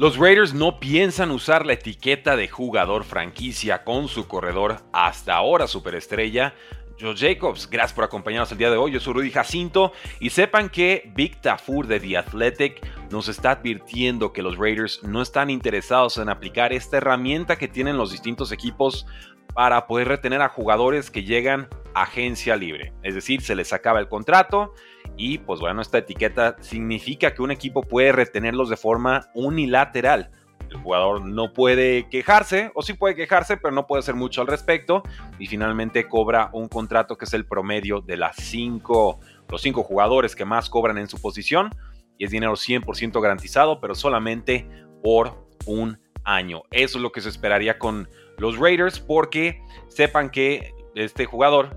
Los Raiders no piensan usar la etiqueta de jugador franquicia con su corredor hasta ahora superestrella, Joe Jacobs. Gracias por acompañarnos el día de hoy. Yo soy Rudy Jacinto y sepan que Big Tafur de The Athletic nos está advirtiendo que los Raiders no están interesados en aplicar esta herramienta que tienen los distintos equipos para poder retener a jugadores que llegan agencia libre. Es decir, se les acaba el contrato y pues bueno, esta etiqueta significa que un equipo puede retenerlos de forma unilateral. El jugador no puede quejarse, o sí puede quejarse, pero no puede hacer mucho al respecto. Y finalmente cobra un contrato que es el promedio de las cinco, los cinco jugadores que más cobran en su posición. Y es dinero 100% garantizado, pero solamente por un año. Eso es lo que se esperaría con los Raiders, porque sepan que este jugador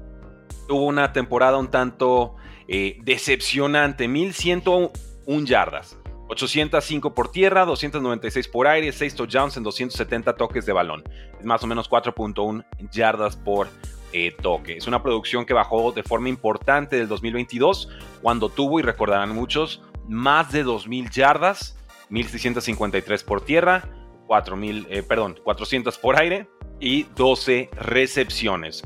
tuvo una temporada un tanto eh, decepcionante, 1101 yardas. 805 por tierra, 296 por aire, 6 touchdowns en 270 toques de balón. Es más o menos 4.1 yardas por eh, toque. Es una producción que bajó de forma importante del 2022, cuando tuvo, y recordarán muchos, más de 2.000 yardas, 1.653 por tierra, 4.000, eh, perdón, 400 por aire y 12 recepciones.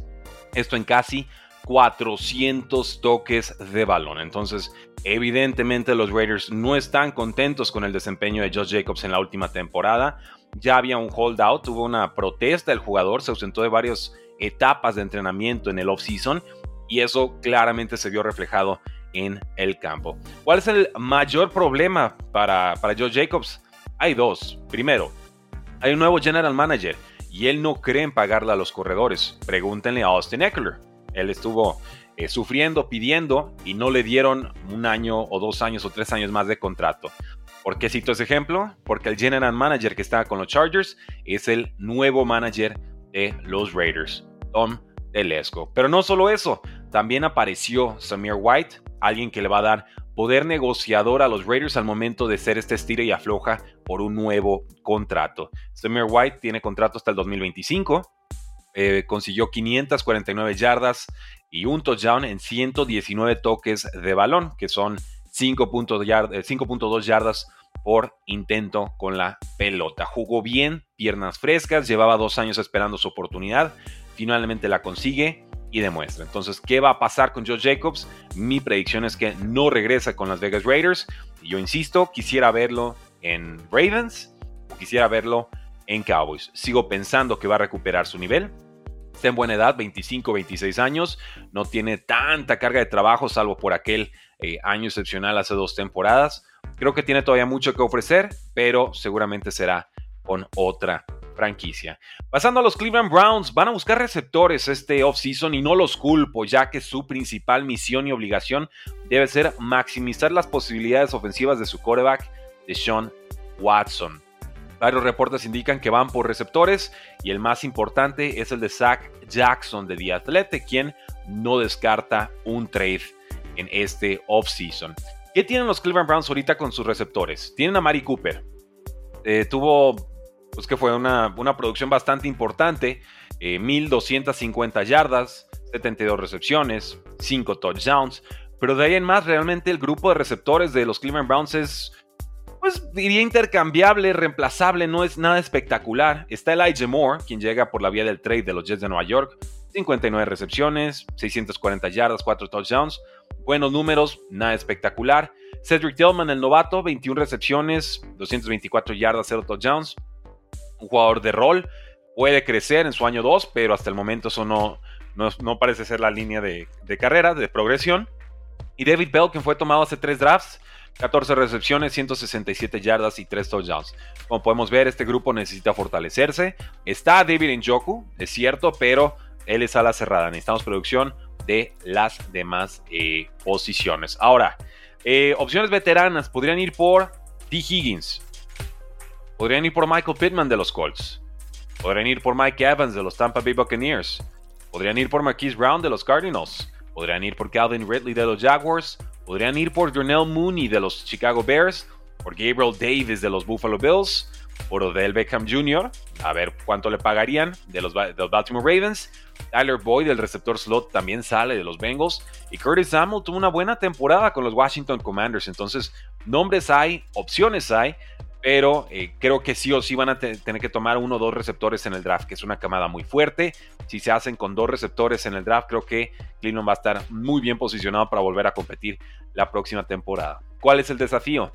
Esto en casi 400 toques de balón. Entonces, evidentemente los Raiders no están contentos con el desempeño de Josh Jacobs en la última temporada. Ya había un holdout, hubo una protesta del jugador, se ausentó de varias etapas de entrenamiento en el offseason y eso claramente se vio reflejado en el campo. ¿Cuál es el mayor problema para, para Josh Jacobs? Hay dos. Primero, hay un nuevo general manager y él no cree en pagarle a los corredores. Pregúntenle a Austin Eckler. Él estuvo eh, sufriendo, pidiendo y no le dieron un año o dos años o tres años más de contrato. ¿Por qué cito ese ejemplo? Porque el general manager que estaba con los Chargers es el nuevo manager de los Raiders, Tom Telesco. Pero no solo eso, también apareció Samir White, alguien que le va a dar poder negociador a los Raiders al momento de ser este estilo y afloja por un nuevo contrato. Samir White tiene contrato hasta el 2025 eh, consiguió 549 yardas y un touchdown en 119 toques de balón, que son 5.2 eh, yardas por intento con la pelota. Jugó bien, piernas frescas, llevaba dos años esperando su oportunidad, finalmente la consigue y demuestra. Entonces, ¿qué va a pasar con Joe Jacobs? Mi predicción es que no regresa con las Vegas Raiders. Yo insisto, quisiera verlo en Ravens o quisiera verlo en Cowboys. Sigo pensando que va a recuperar su nivel. Está en buena edad, 25, 26 años. No tiene tanta carga de trabajo, salvo por aquel eh, año excepcional hace dos temporadas. Creo que tiene todavía mucho que ofrecer, pero seguramente será con otra franquicia. Pasando a los Cleveland Browns, van a buscar receptores este offseason y no los culpo, ya que su principal misión y obligación debe ser maximizar las posibilidades ofensivas de su quarterback, Sean Watson. Varios reportes indican que van por receptores y el más importante es el de Zach Jackson de The Athletic, quien no descarta un trade en este offseason. ¿Qué tienen los Cleveland Browns ahorita con sus receptores? Tienen a Mari Cooper. Eh, tuvo, pues que fue una, producción bastante importante. 1250 eh, yardas, 72 recepciones, 5 touchdowns. Pero de ahí en más, realmente el grupo de receptores de los Cleveland Browns es pues diría intercambiable, reemplazable, no es nada espectacular. Está Elijah Moore, quien llega por la vía del trade de los Jets de Nueva York. 59 recepciones, 640 yardas, 4 touchdowns. Buenos números, nada espectacular. Cedric Tillman, el novato, 21 recepciones, 224 yardas, 0 touchdowns. Un jugador de rol. Puede crecer en su año 2, pero hasta el momento eso no, no, parece ser la línea de, de carrera, de progresión. Y David Bell, quien fue tomado hace 3 drafts, 14 recepciones, 167 yardas y 3 touchdowns. Como podemos ver, este grupo necesita fortalecerse. Está David Njoku, es cierto, pero él es a la cerrada. Necesitamos producción de las demás eh, posiciones. Ahora, eh, opciones veteranas podrían ir por T. Higgins. Podrían ir por Michael Pittman de los Colts. Podrían ir por Mike Evans de los Tampa Bay Buccaneers. Podrían ir por Marquise Brown de los Cardinals. Podrían ir por Calvin Ridley de los Jaguars Podrían ir por Darnell Mooney de los Chicago Bears, por Gabriel Davis de los Buffalo Bills, por Odell Beckham Jr., a ver cuánto le pagarían de los, Baltimore Ravens. Tyler Boyd, del receptor slot, también sale de los Bengals. Y Curtis Samuel tuvo una buena temporada con los Washington Commanders. Entonces, nombres hay, opciones hay, pero eh, creo que sí o sí van a tener que tomar uno o dos receptores en el draft, que es una camada muy fuerte. Si se hacen con dos receptores en el draft, creo que Cleveland va a estar muy bien posicionado para volver a competir la próxima temporada. ¿Cuál es el desafío?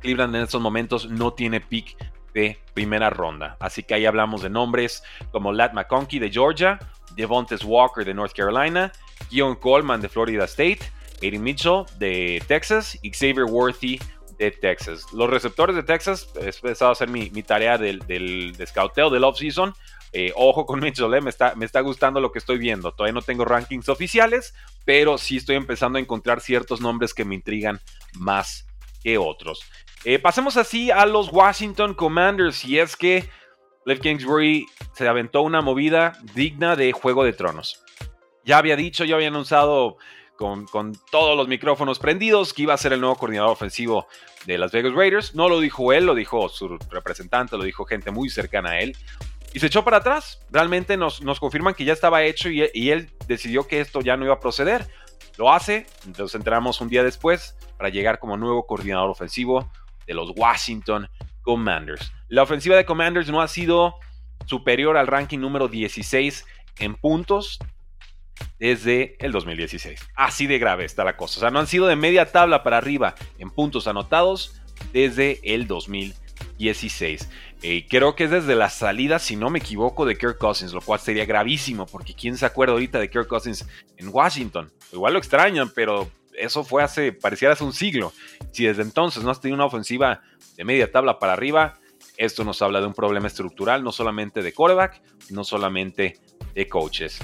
Cleveland en estos momentos no tiene pick de primera ronda. Así que ahí hablamos de nombres como Lat McConkey de Georgia, Devontes Walker de North Carolina, Keon Coleman de Florida State, Eddie Mitchell de Texas y Xavier Worthy de Texas. Los receptores de Texas, he empezado a hacer mi, tarea del, del de del offseason. Eh, ojo con Mitchell, eh, me, está, me está gustando lo que estoy viendo. Todavía no tengo rankings oficiales, pero sí estoy empezando a encontrar ciertos nombres que me intrigan más que otros. Eh, pasemos así a los Washington Commanders. Y es que Cliff Kingsbury se aventó una movida digna de Juego de Tronos. Ya había dicho, ya había anunciado con, todos los micrófonos prendidos que iba a ser el nuevo coordinador ofensivo de Las Vegas Raiders. No lo dijo él, lo dijo su representante, lo dijo gente muy cercana a él. Y se echó para atrás. Realmente nos, confirman que ya estaba hecho y, y, él decidió que esto ya no iba a proceder. Lo hace, nos enteramos un día después para llegar como nuevo coordinador ofensivo de los Washington Commanders. La ofensiva de Commanders no ha sido superior al ranking número 16 en puntos desde el 2016. Así de grave está la cosa. O sea, no han sido de media tabla para arriba en puntos anotados desde el 2016. Eh, creo que es desde la salida, si no me equivoco, de Kirk Cousins, lo cual sería gravísimo, porque ¿quién se acuerda ahorita de Kirk Cousins en Washington? Igual lo extrañan, pero eso fue hace, pareciera hace un siglo. Si desde entonces no has tenido una ofensiva de media tabla para arriba, esto nos habla de un problema estructural, no solamente de quarterback, no solamente de coaches.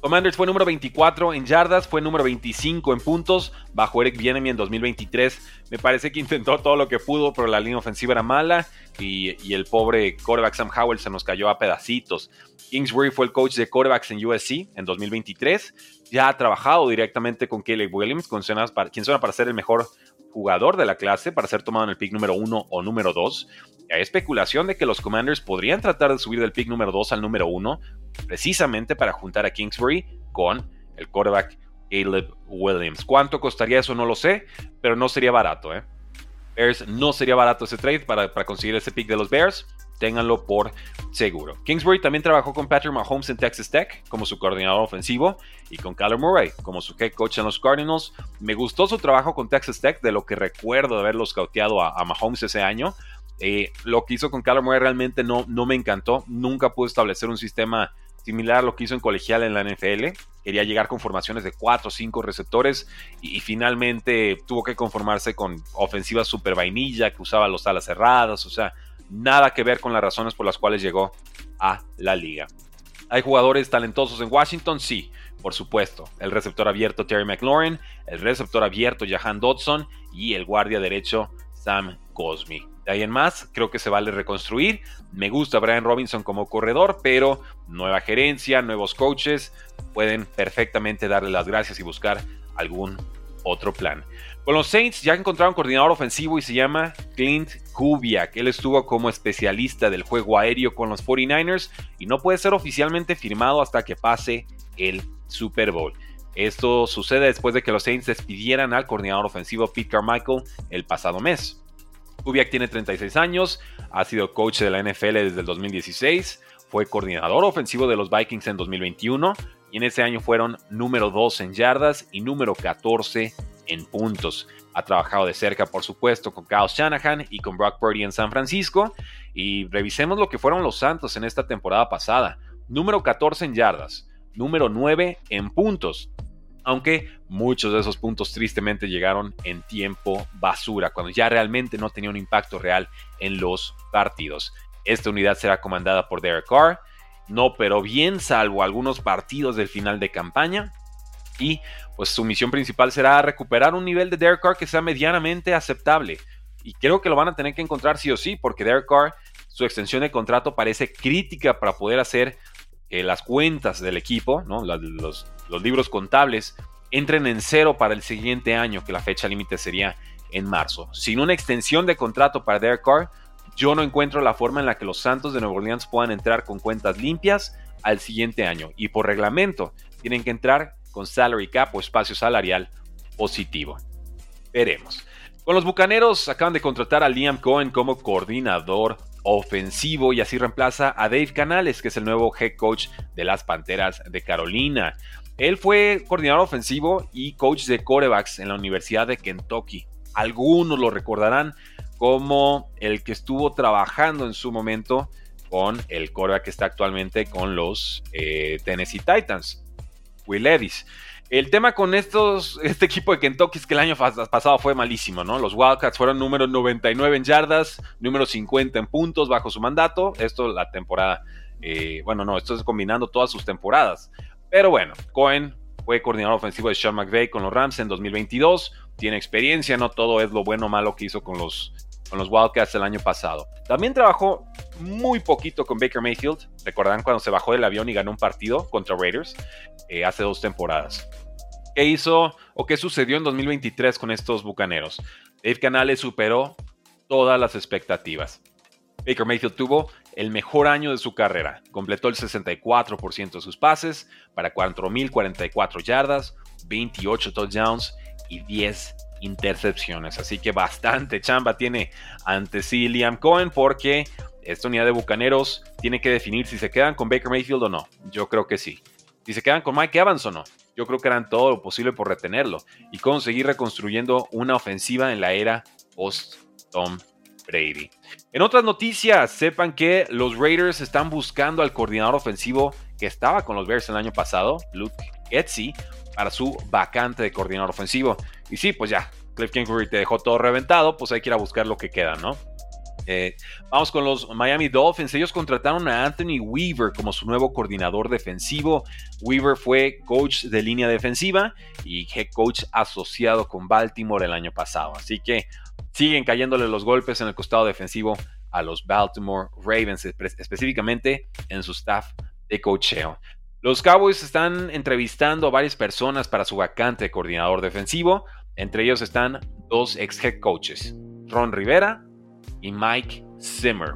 Commanders fue número 24 en yardas, fue número 25 en puntos, bajo Eric Bienemy en 2023. Me parece que intentó todo lo que pudo, pero la línea ofensiva era mala y, el pobre quarterback Sam Howell se nos cayó a pedacitos. Kingsbury fue el coach de quarterbacks en USC en 2023. Ya ha trabajado directamente con Caleb Williams, quien suena para ser el mejor jugador de la clase para ser tomado en el pick número 1 o número 2. Hay especulación de que los Commanders podrían tratar de subir del pick número 2 al número 1, precisamente para juntar a Kingsbury con el quarterback Caleb Williams. ¿Cuánto costaría eso? No lo sé, pero no sería barato. ¿eh? Bears no sería barato ese trade para, para conseguir ese pick de los Bears ténganlo por seguro. Kingsbury también trabajó con Patrick Mahomes en Texas Tech como su coordinador ofensivo y con Kyler Murray como su head coach en los Cardinals. Me gustó su trabajo con Texas Tech, de lo que recuerdo de haberlo scouteado a, Mahomes ese año. Eh, lo que hizo con Kyler Murray realmente no, no me encantó. Nunca pudo establecer un sistema similar a lo que hizo en colegial en la NFL. Quería llegar con formaciones de 4 o 5 receptores y, finalmente tuvo que conformarse con ofensivas super vainilla que usaba los alas cerradas. O sea, nada que ver con las razones por las cuales llegó a la liga. ¿Hay jugadores talentosos en Washington? Sí, por supuesto. El receptor abierto Terry McLaurin, el receptor abierto Jahan Dodson y el guardia derecho Sam Cosmi. De ahí en más, creo que se vale reconstruir. Me gusta Brian Robinson como corredor, pero nueva gerencia, nuevos coaches pueden perfectamente darle las gracias y buscar algún otro plan. Con los Saints ya encontraron coordinador ofensivo y se llama Clint Kubiak. Él estuvo como especialista del juego aéreo con los 49ers y no puede ser oficialmente firmado hasta que pase el Super Bowl. Esto sucede después de que los Saints despidieran al coordinador ofensivo Pete Carmichael el pasado mes. Kubiak tiene 36 años, ha sido coach de la NFL desde el 2016, fue coordinador ofensivo de los Vikings en 2021 en ese año fueron número 2 en yardas y número 14 en puntos. Ha trabajado de cerca, por supuesto, con Kyle Shanahan y con Brock Purdy en San Francisco. Y revisemos lo que fueron los Santos en esta temporada pasada. Número 14 en yardas, número 9 en puntos. Aunque muchos de esos puntos tristemente llegaron en tiempo basura, cuando ya realmente no tenía un impacto real en los partidos. Esta unidad será comandada por Derek Carr. No pero bien, salvo algunos partidos del final de campaña y pues su misión principal será recuperar un nivel de Derek Carr que sea medianamente aceptable. Y creo que lo van a tener que encontrar sí o sí, porque Derek Carr, su extensión de contrato parece crítica para poder hacer que las cuentas del equipo, los, los libros contables, entren en cero para el siguiente año, que la fecha límite sería en marzo. Sin una extensión de contrato para Derek Carr, yo no encuentro la forma en la que los Santos de Nueva Orleans puedan entrar con cuentas limpias al siguiente año. Y por reglamento, tienen que entrar con salary cap o espacio salarial positivo. Veremos. Con los Bucaneros acaban de contratar a Liam Cohen como coordinador ofensivo y así reemplaza a Dave Canales, que es el nuevo head coach de las Panteras de Carolina. Él fue coordinador ofensivo y coach de corebacks en la Universidad de Kentucky. Algunos lo recordarán como el que estuvo trabajando en su momento con el coreback que está actualmente con los eh, Tennessee Titans, Will Levis. El tema con estos, este equipo de Kentucky es que el año pasado fue malísimo, ¿no? Los Wildcats fueron número 99 en yardas, número 50 en puntos bajo su mandato. Esto la temporada, eh, bueno, no, esto es combinando todas sus temporadas. Pero bueno, Cohen fue coordinador ofensivo de Sean McVay con los Rams en 2022. Tiene experiencia, no todo es lo bueno o malo que hizo con los, con los Wildcats el año pasado. También trabajó muy poquito con Baker Mayfield. Recordarán cuando se bajó del avión y ganó un partido contra Raiders eh, hace dos temporadas. ¿Qué hizo o qué sucedió en 2023 con estos bucaneros? Dave Canales superó todas las expectativas. Baker Mayfield tuvo el mejor año de su carrera. Completó el 64% de sus pases para 4.044 yardas, 28 touchdowns y 10 intercepciones. Así que bastante chamba tiene ante sí Liam Cohen porque esta unidad de Bucaneros tiene que definir si se quedan con Baker Mayfield o no. Yo creo que sí. Si se quedan con Mike Evans o no. Yo creo que harán todo lo posible por retenerlo y conseguir reconstruyendo una ofensiva en la era post-Tom Brady. En otras noticias, sepan que los Raiders están buscando al coordinador ofensivo que estaba con los Bears el año pasado, Luke Etsy, para su vacante de coordinador ofensivo. Y sí, pues ya, Cliff Kingsbury te dejó todo reventado, pues hay que ir a buscar lo que queda, ¿no? Eh, vamos con los Miami Dolphins. Ellos contrataron a Anthony Weaver como su nuevo coordinador defensivo. Weaver fue coach de línea defensiva y head coach asociado con Baltimore el año pasado. Así que siguen cayéndole los golpes en el costado defensivo a los Baltimore Ravens, específicamente en su staff de coacheo. Los Cowboys están entrevistando a varias personas para su vacante de coordinador defensivo. Entre ellos están dos ex head coaches, Ron Rivera y Mike Zimmer.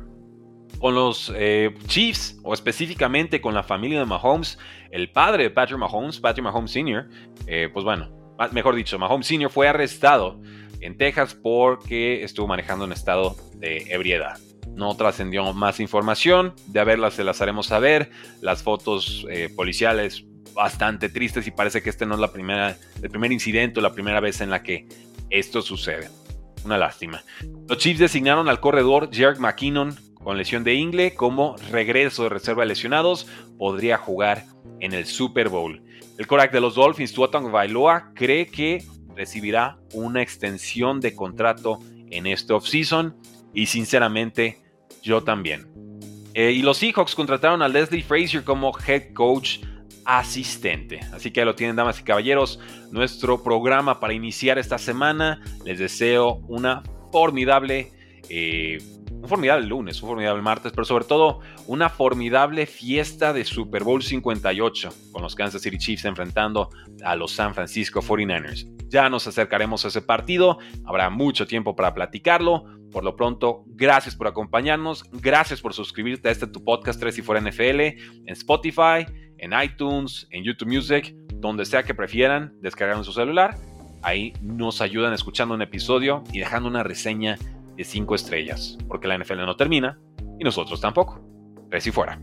Con los eh, Chiefs, o específicamente con la familia de Mahomes, el padre de Patrick Mahomes, Patrick Mahomes Sr., eh, pues bueno, mejor dicho, Mahomes Sr. fue arrestado en Texas porque estuvo manejando en estado de ebriedad. No trascendió más información, de haberlas se las haremos saber. Las fotos eh, policiales bastante tristes y parece que este no es la primera, el primer incidente o la primera vez en la que esto sucede. Una lástima. Los Chiefs designaron al corredor Jerk McKinnon con lesión de ingle como regreso de reserva de lesionados. Podría jugar en el Super Bowl. El Korak de los Dolphins, Tuatong Bailoa, cree que recibirá una extensión de contrato en este offseason. Y sinceramente, yo también. Eh, y los Seahawks contrataron a Leslie Frazier como head coach asistente. Así que lo tienen, damas y caballeros, nuestro programa para iniciar esta semana. Les deseo una formidable, eh, un formidable lunes, un formidable martes, pero sobre todo una formidable fiesta de Super Bowl 58 con los Kansas City Chiefs enfrentando a los San Francisco 49ers. Ya nos acercaremos a ese partido, habrá mucho tiempo para platicarlo. Por lo pronto, gracias por acompañarnos, gracias por suscribirte a este tu podcast 3 y fuera NFL en Spotify, en iTunes, en YouTube Music, donde sea que prefieran descargar en su celular. Ahí nos ayudan escuchando un episodio y dejando una reseña de 5 estrellas, porque la NFL no termina y nosotros tampoco. Tres y fuera.